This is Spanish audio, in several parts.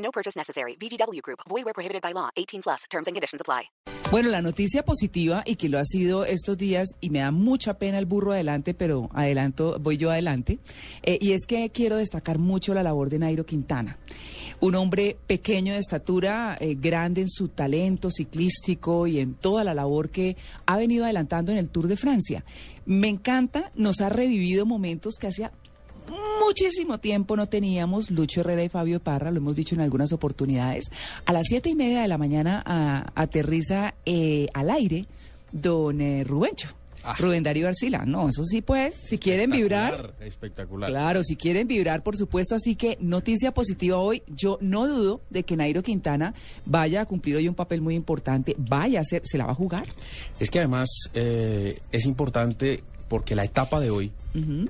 No purchase necessary. VGW Group. Void where prohibited by law. 18 plus. Terms and conditions apply. Bueno, la noticia positiva y que lo ha sido estos días y me da mucha pena el burro adelante, pero adelanto, voy yo adelante, eh, y es que quiero destacar mucho la labor de Nairo Quintana. Un hombre pequeño de estatura, eh, grande en su talento ciclístico y en toda la labor que ha venido adelantando en el Tour de Francia. Me encanta, nos ha revivido momentos que hacía muchísimo tiempo no teníamos Lucho Herrera y Fabio Parra, lo hemos dicho en algunas oportunidades. A las siete y media de la mañana a- aterriza eh, al aire don eh, Rubencho. Rubén Darío Arcila. No, eso sí, pues, si quieren vibrar. Espectacular. Claro, si quieren vibrar, por supuesto. Así que noticia positiva hoy. Yo no dudo de que Nairo Quintana vaya a cumplir hoy un papel muy importante. Vaya a ser, se la va a jugar. Es que además eh, es importante porque la etapa de hoy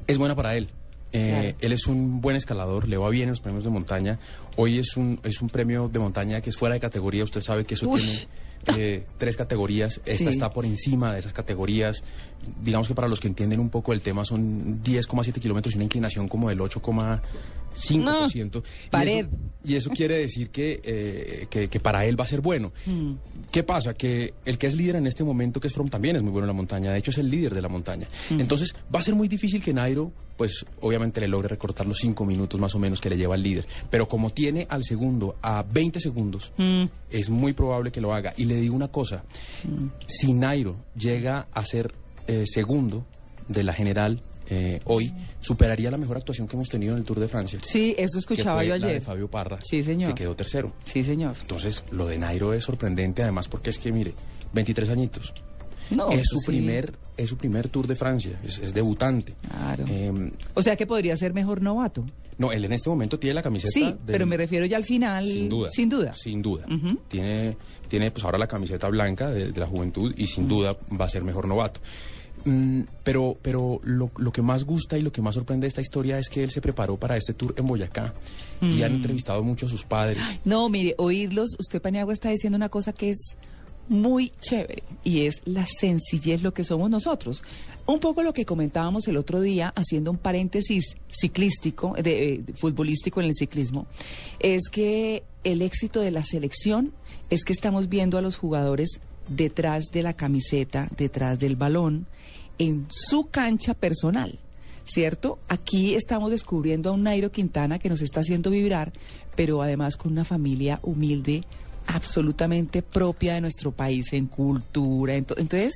es buena para él. Eh, Claro. Él es un buen escalador, le va bien en los premios de montaña. Hoy es un, es un premio de montaña que es fuera de categoría. Usted sabe que eso Uy. tiene eh, tres categorías. Esta Sí. está por encima de esas categorías. Digamos que para los que entienden un poco el tema son 10,7 kilómetros y una inclinación como del 8,5%. No, pared. Y eso, y eso quiere decir que, eh, que, que para él va a ser bueno. Mm. ¿Qué pasa? Que el que es líder en este momento, que es From, también es muy bueno en la montaña. De hecho, es el líder de la montaña. Mm. Entonces, va a ser muy difícil que Nairo, pues, obviamente le logre recortar los cinco minutos más o menos que le lleva al líder. Pero como tiene al segundo a 20 segundos, Mm. es muy probable que lo haga. Y le digo una cosa. Si Nairo llega a ser eh, segundo de la general eh, hoy, superaría la mejor actuación que hemos tenido en el Tour de Francia. Sí, eso que escuchaba fue yo la de ayer. Fabio Parra, Sí, señor. que quedó tercero. Sí, señor. Entonces, lo de Nairo es sorprendente, además, porque es que, mire, 23 añitos. No, es su sí. primer es su primer Tour de Francia, es, es debutante. Claro. Eh, O sea que podría ser mejor novato. no, él en este momento tiene la camiseta. Sí, del- pero me refiero ya al final. Sin duda. Sin duda. Sin duda. Tiene, tiene pues ahora la camiseta blanca de, de la juventud y sin duda va a ser mejor novato. Mm, pero pero lo, lo que más gusta y lo que más sorprende de esta historia es que él se preparó para este tour en Boyacá y han entrevistado mucho a sus padres. No, mire, oírlos, usted Paniagua está diciendo una cosa que es muy chévere y es la sencillez lo que somos nosotros. Un poco lo que comentábamos el otro día, haciendo un paréntesis ciclístico, de, eh, futbolístico en el ciclismo, es que el éxito de la selección es que estamos viendo a los jugadores detrás de la camiseta, detrás del balón, en su cancha personal. ¿cierto? Aquí estamos descubriendo a un Nairo Quintana que nos está haciendo vibrar, pero además con una familia humilde, absolutamente propia de nuestro país en cultura. ento- Entonces,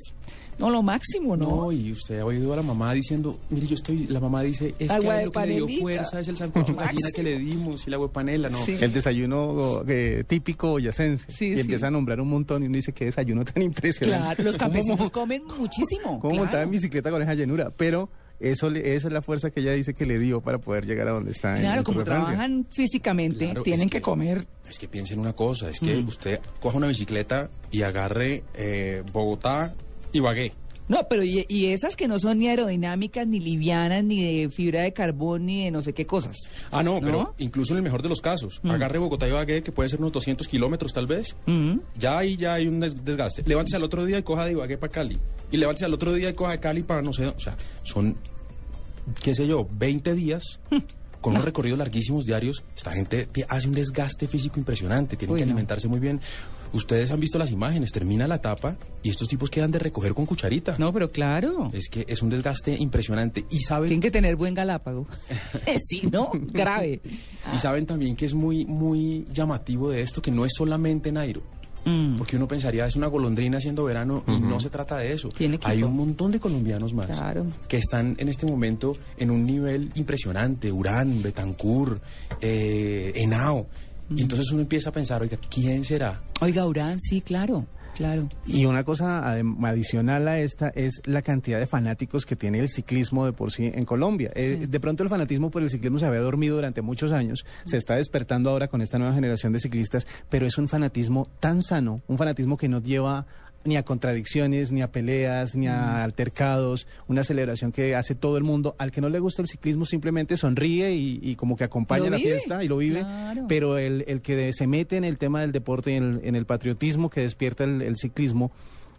no, lo máximo, ¿no? No, y usted ha oído a la mamá diciendo, mire, yo estoy, la mamá dice, es Agua que de lo que le dio fuerza es el sancocho de gallina que le dimos y la panela, no. Sí. El desayuno eh, típico boyacense. Sí, y sí. empieza a nombrar un montón y uno dice qué desayuno tan impresionante. Claro, los ¿Cómo campesinos comen muchísimo. ¿Cómo claro. montar en bicicleta con esa llenura? Pero eso le- esa es la fuerza que ella dice que le dio para poder llegar a donde está. Claro, como trabajan físicamente, Claro, tienen es que, comer. Es que piensen una cosa, es que Mm. usted coja una bicicleta y agarre eh, Bogotá y Bagué. No, pero y, y esas que no son ni aerodinámicas, ni livianas, ni de fibra de carbón, ni de no sé qué cosas. Ah, no, ¿No? pero incluso en el mejor de los casos, agarre Bogotá y Bagué, que puede ser unos 200 kilómetros tal vez, Mm. ya ahí ya hay un des- desgaste. Levántese al otro día y coja de Ibagué para Cali. Y levántese al otro día y coja de Cali para no sé, o sea, son, qué sé yo, 20 días con unos recorridos larguísimos diarios. Esta gente hace un desgaste físico impresionante, tienen Uy, que no. alimentarse muy bien. Ustedes han visto las imágenes, termina la etapa y estos tipos quedan de recoger con cucharita. No, pero claro. Es que es un desgaste impresionante. Y saben, Tienen que tener buen galápago. sí, ¿no? Grave. y saben también que es muy, muy llamativo de esto, que no es solamente Nairo. Mm. Porque uno pensaría es una golondrina haciendo verano y no se trata de eso. Tiene. Hay un montón de colombianos más Claro. que están en este momento en un nivel impresionante. Urán, Betancur, eh, Henao. Mm. Y entonces uno empieza a pensar, oiga, ¿quién será? Oiga, Urán, sí, claro. Claro. Y una cosa adicional a esta es la cantidad de fanáticos que tiene el ciclismo de por sí en Colombia. Eh, de pronto el fanatismo por el ciclismo se había dormido durante muchos años, se está despertando ahora con esta nueva generación de ciclistas, pero es un fanatismo tan sano, un fanatismo que no lleva ni a contradicciones, ni a peleas, ni a altercados, una celebración que hace todo el mundo. Al que no le gusta el ciclismo simplemente sonríe y, y como que acompaña la fiesta y lo vive, claro. pero el, el que se mete en el tema del deporte y en el, en el patriotismo que despierta el, el ciclismo,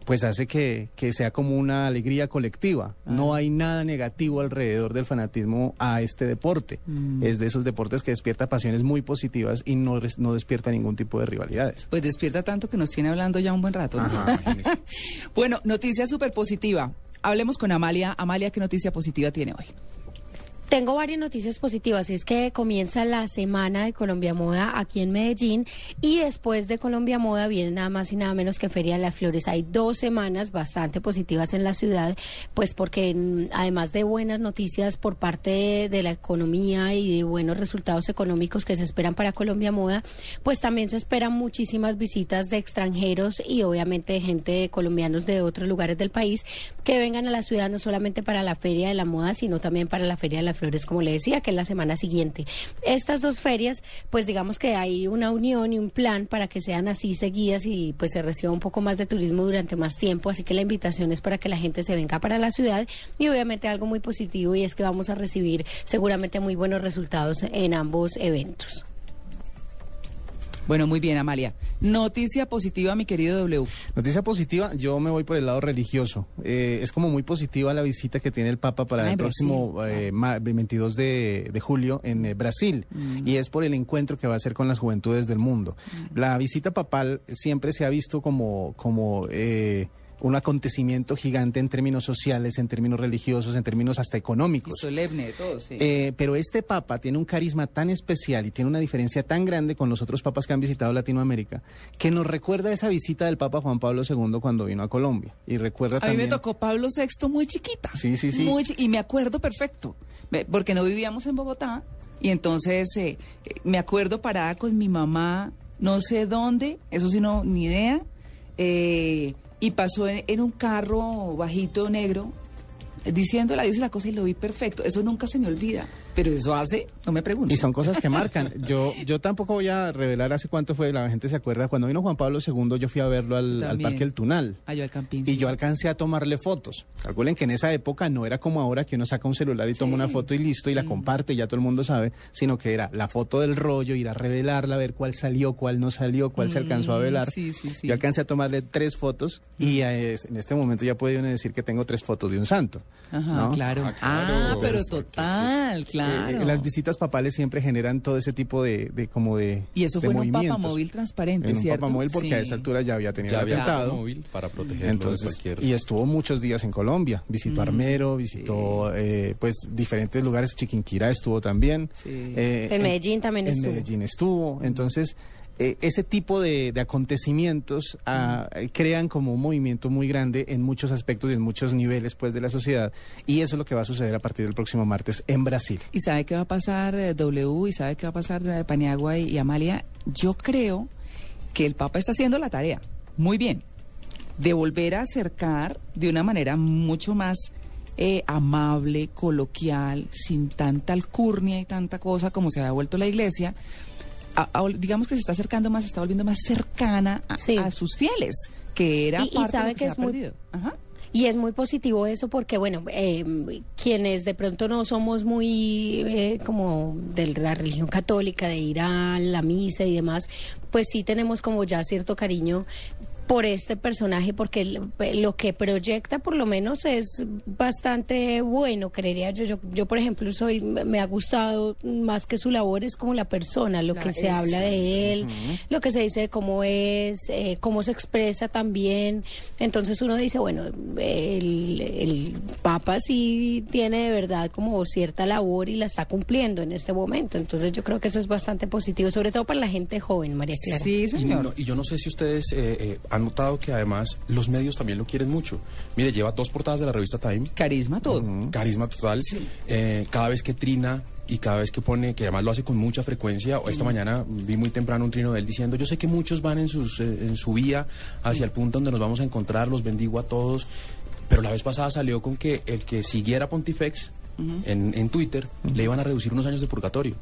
pues hace que, que sea como una alegría colectiva. No hay nada negativo alrededor del fanatismo a este deporte. Es de esos deportes que despierta pasiones muy positivas y no, no despierta ningún tipo de rivalidades. Pues despierta tanto que nos tiene hablando ya un buen rato. ¿no? Ajá, bueno, noticia súper positiva. Hablemos con Amalia. Amalia, ¿qué noticia positiva tiene hoy? Tengo varias noticias positivas. Es que comienza la semana de Colombia Moda aquí en Medellín y después de Colombia Moda viene nada más y nada menos que Feria de las Flores. Hay dos semanas bastante positivas en la ciudad, pues porque mm, además de buenas noticias por parte de, la economía y de buenos resultados económicos que se esperan para Colombia Moda, pues también se esperan muchísimas visitas de extranjeros y obviamente de gente de colombianos de otros lugares del país que vengan a la ciudad no solamente para la Feria de la Moda, sino también para la Feria de las Flores, como le decía, que es la semana siguiente. Estas dos ferias, pues digamos que hay una unión y un plan para que sean así seguidas y pues se reciba un poco más de turismo durante más tiempo, así que la invitación es para que la gente se venga para la ciudad y obviamente algo muy positivo y es que vamos a recibir seguramente muy buenos resultados en ambos eventos. Bueno, muy bien, Amalia. Noticia positiva, mi querido W. Noticia positiva, yo me voy por el lado religioso. Eh, es como muy positiva la visita que tiene el Papa para Ah, el próximo eh, ma- 22 de, de julio en eh, Brasil. Mm. Y es por el encuentro que va a hacer con las juventudes del mundo. Mm. La visita papal siempre se ha visto como, como eh, un acontecimiento gigante en términos sociales, en términos religiosos, en términos hasta Y económicos. solemne de todos, sí. Eh, pero este papa tiene un carisma tan especial y tiene una diferencia tan grande con los otros papas que han visitado Latinoamérica que nos recuerda esa visita del Papa Juan Pablo II cuando vino a Colombia. Y recuerda a mí también... me tocó Pablo VI muy chiquita. Sí, sí, sí. Muy chi- y me acuerdo perfecto, porque no vivíamos en Bogotá. Y entonces eh, eh, me acuerdo parada con mi mamá, no sé dónde, eso sí, no, ni idea. eh, y pasó en, un carro bajito negro, eh, diciéndola, dice la cosa y lo vi perfecto. Eso nunca se me olvida. Pero eso hace, no me preguntes. Y son cosas que marcan. Yo, yo tampoco voy a revelar hace cuánto fue, la gente se acuerda, cuando vino Juan Pablo II yo fui a verlo al. Parque El Tunal. Ah, yo al Campín. Y sí. yo alcancé a tomarle fotos. Calculen que en esa época no era como ahora que uno saca un celular y toma una foto y listo y la comparte y ya todo el mundo sabe, sino que era la foto del rollo, ir a revelarla, ver cuál salió, cuál no salió, cuál se alcanzó a Mm, velar. sí, sí, sí. Yo alcancé a tomarle tres fotos y eh, en este momento ya puede uno decir que tengo tres fotos de un santo. Ajá, ¿no? claro. Ah, Ah, claro. pero Pues, total, claro. Eh, las visitas papales siempre generan todo ese tipo de, de como de Y eso de fue en un papamóvil transparente, en un ¿cierto? papamóvil porque a esa altura ya había tenido Ya el había atentado. móvil para protegerlo Entonces, de cualquier... y estuvo muchos días en Colombia. Visitó Armero, visitó eh, pues diferentes lugares. Chiquinquirá estuvo también. Sí. Eh, En Medellín también en estuvo. Medellín estuvo. Entonces, eh, ese tipo de, de acontecimientos eh, crean como un movimiento muy grande en muchos aspectos y en muchos niveles pues de la sociedad. Y eso es lo que va a suceder a partir del próximo martes en Brasil. ¿Y sabe qué va a pasar eh, W? ¿Y sabe qué va a pasar eh, Paniagua y, y Amalia? Yo creo que el Papa está haciendo la tarea. Muy bien. De volver a acercar de una manera mucho más eh, amable, coloquial, sin tanta alcurnia y tanta cosa como se ha vuelto la iglesia. A- a- digamos que se está acercando más, se está volviendo más cercana a, Sí. a sus fieles, que era Y- y parte de sabe lo que se es muy- perdido. Ajá. Y es muy positivo eso porque, bueno, eh, quienes de pronto no somos muy eh, como de la religión católica, de ir a la misa y demás, pues sí tenemos como ya cierto cariño por este personaje porque lo- lo que proyecta por lo menos es bastante bueno, creería yo. Yo, yo por ejemplo, soy me ha gustado más que su labor es como la persona, lo La- que se habla de él, lo que se dice de cómo es, eh, cómo se expresa también. Entonces uno dice, bueno, el, el Papa sí tiene de verdad como cierta labor y la está cumpliendo en este momento. Entonces yo creo que eso es bastante positivo, sobre todo para la gente joven, María Clara. Sí, Y, señor. no- y yo no sé si ustedes eh, eh, han notado que además los medios también lo quieren mucho. Mire, lleva dos portadas de la revista Time, Carisma todo. carisma total. Eh, cada vez que trina y cada vez que pone, que además lo hace con mucha frecuencia, o esta mañana vi muy temprano un trino de él diciendo, yo sé que muchos van en, sus, eh, en su vía hacia el punto donde nos vamos a encontrar, los bendigo a todos, pero la vez pasada salió con que el que siguiera Pontifex en, en Twitter le iban a reducir unos años de purgatorio.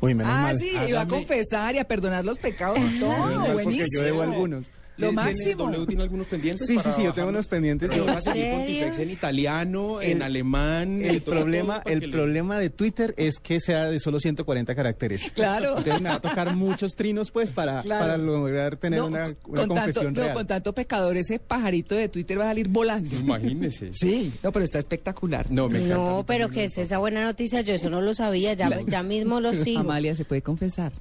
Uy, menos Ah, mal. sí, iba a confesar y a perdonar los pecados. Menos Todo, mal, porque buenísimo. yo debo algunos. Lo ¿Tiene- máximo. ¿W tiene algunos pendientes? Sí, sí, sí, yo tengo unos pendientes. Yo- ¿En italiano, en El- alemán. El problema, el problema de Twitter es que sea de solo 140 caracteres. Claro. Entonces me va a tocar muchos trinos, pues, para, para lograr tener una, confesión no, real. con tanto pecador, ese pajarito de Twitter va a salir volando. Imagínese. Sí, no, pero está espectacular. No, me No, pero que es esa buena noticia, yo eso no lo sabía, ya, ya mismo lo sigo. Amalia se puede confesar.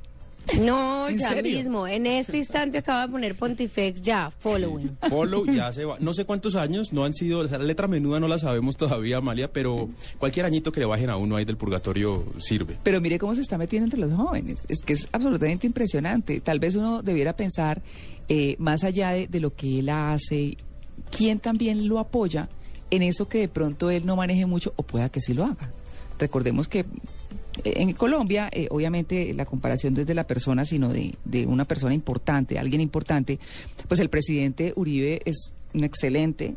No, ¿En ya serio? mismo, en este instante acaba de poner Pontifex ya, following. Follow ya se va. No sé cuántos años, no han sido, o sea, la letra menuda no la sabemos todavía, Amalia, pero cualquier añito que le bajen a uno ahí del purgatorio sirve. Pero mire cómo se está metiendo entre los jóvenes. Es que es absolutamente impresionante. Tal vez uno debiera pensar, eh, más allá de, de lo que él hace, quién también lo apoya en eso que de pronto él no maneje mucho o pueda que sí lo haga. Recordemos que en Colombia, eh, obviamente, la comparación no es de la persona, sino de, de una persona importante, alguien importante. Pues el presidente Uribe es un excelente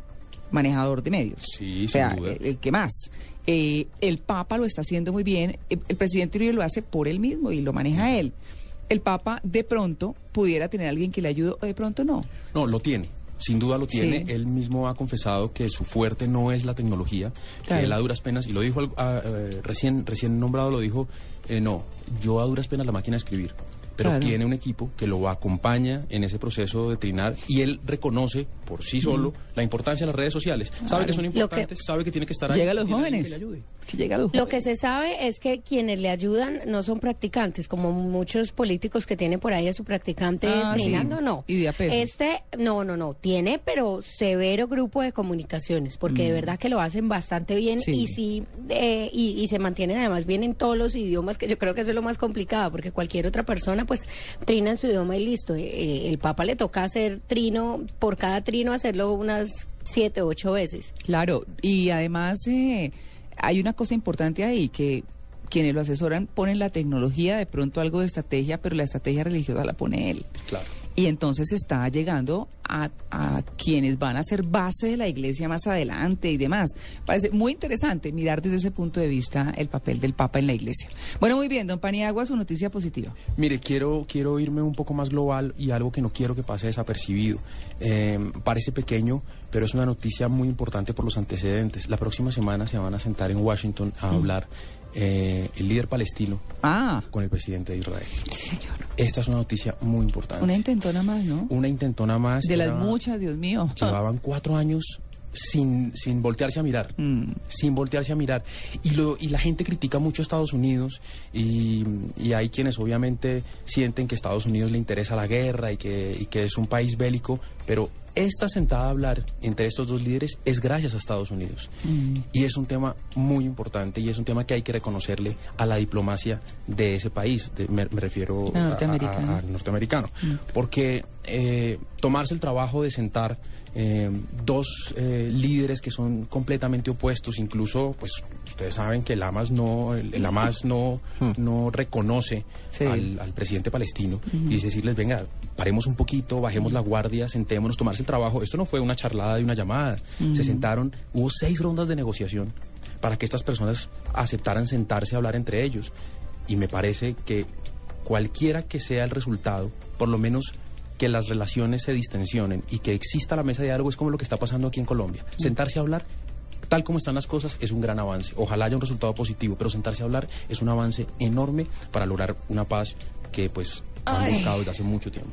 manejador de medios. Sí, o sea, sin duda. el, el que más. Eh, el Papa lo está haciendo muy bien. El, el presidente Uribe lo hace por él mismo y lo maneja él. El Papa de pronto pudiera tener a alguien que le ayude o de pronto no. No, lo tiene. Sin duda lo tiene. Sí. Él mismo ha confesado que su fuerte no es la tecnología, Claro. que él a duras penas, y lo dijo eh, recién, recién nombrado, lo dijo, eh, no, yo a duras penas la máquina de escribir. Pero Claro. tiene un equipo que lo acompaña en ese proceso de trinar y él reconoce por sí solo la importancia de las redes sociales. Sabe que son que- importantes, sabe que tiene que estar ahí. Llega a los jóvenes. que le ayude. Lo que se sabe es que quienes le ayudan no son practicantes, como muchos políticos que tienen por ahí a su practicante Ah, sí. trinando, no. Y de a peso. Este, no, no, no, tiene, pero severo grupo de comunicaciones, porque de verdad que lo hacen bastante bien Mm. Sí. y sí, eh, y, y se mantienen además bien en todos los idiomas, que yo creo que eso es lo más complicado, porque cualquier otra persona pues trina en su idioma y listo. Eh, eh, el Papa le toca hacer trino, por cada trino hacerlo unas siete, ocho veces. Claro, y además eh, hay una cosa importante ahí, que quienes lo asesoran ponen la tecnología, de pronto algo de estrategia, pero la estrategia religiosa la pone él. Claro. Y entonces está llegando a, a quienes van a ser base de la iglesia más adelante y demás. Parece muy interesante mirar desde ese punto de vista el papel del Papa en la iglesia. Bueno, muy bien, don Paniagua, su noticia positiva. Mire, quiero, quiero irme un poco más global y algo que no quiero que pase desapercibido. Eh, parece pequeño, pero es una noticia muy importante por los antecedentes. La próxima semana se van a sentar en Washington a hablar eh, el líder palestino Ah, con el presidente de Israel. señor. Esta es una noticia muy importante. Una intentona más, ¿no? Una intentona más. De las muchas, Dios mío. Llevaban cuatro años sin, sin voltearse a mirar, Mm. sin voltearse a mirar. Y, lo, y la gente critica mucho a Estados Unidos y, y hay quienes obviamente sienten que a Estados Unidos le interesa la guerra y que, y que es un país bélico, pero esta sentada a hablar entre estos dos líderes es gracias a Estados Unidos. Y es un tema muy importante y es un tema que hay que reconocerle a la diplomacia de ese país, de- me, me refiero Al a- a- norteamericano. a- norteamericano. Porque eh, tomarse el trabajo de sentar eh, dos eh, líderes que son completamente opuestos, incluso, pues ustedes saben que el Hamas no, el, el Hamas no, no reconoce Sí. al, al presidente palestino y es decirles, venga, paremos un poquito, bajemos la guardia, sentémonos, tomarse el trabajo. Esto no fue una charlada y una llamada. Se sentaron, hubo seis rondas de negociación para que estas personas aceptaran sentarse a hablar entre ellos. Y me parece que cualquiera que sea el resultado, por lo menos que las relaciones se distensionen y que exista la mesa de diálogo es como lo que está pasando aquí en Colombia. Sentarse a hablar, tal como están las cosas, es un gran avance. Ojalá haya un resultado positivo, pero sentarse a hablar es un avance enorme para lograr una paz que pues han buscado desde hace mucho tiempo.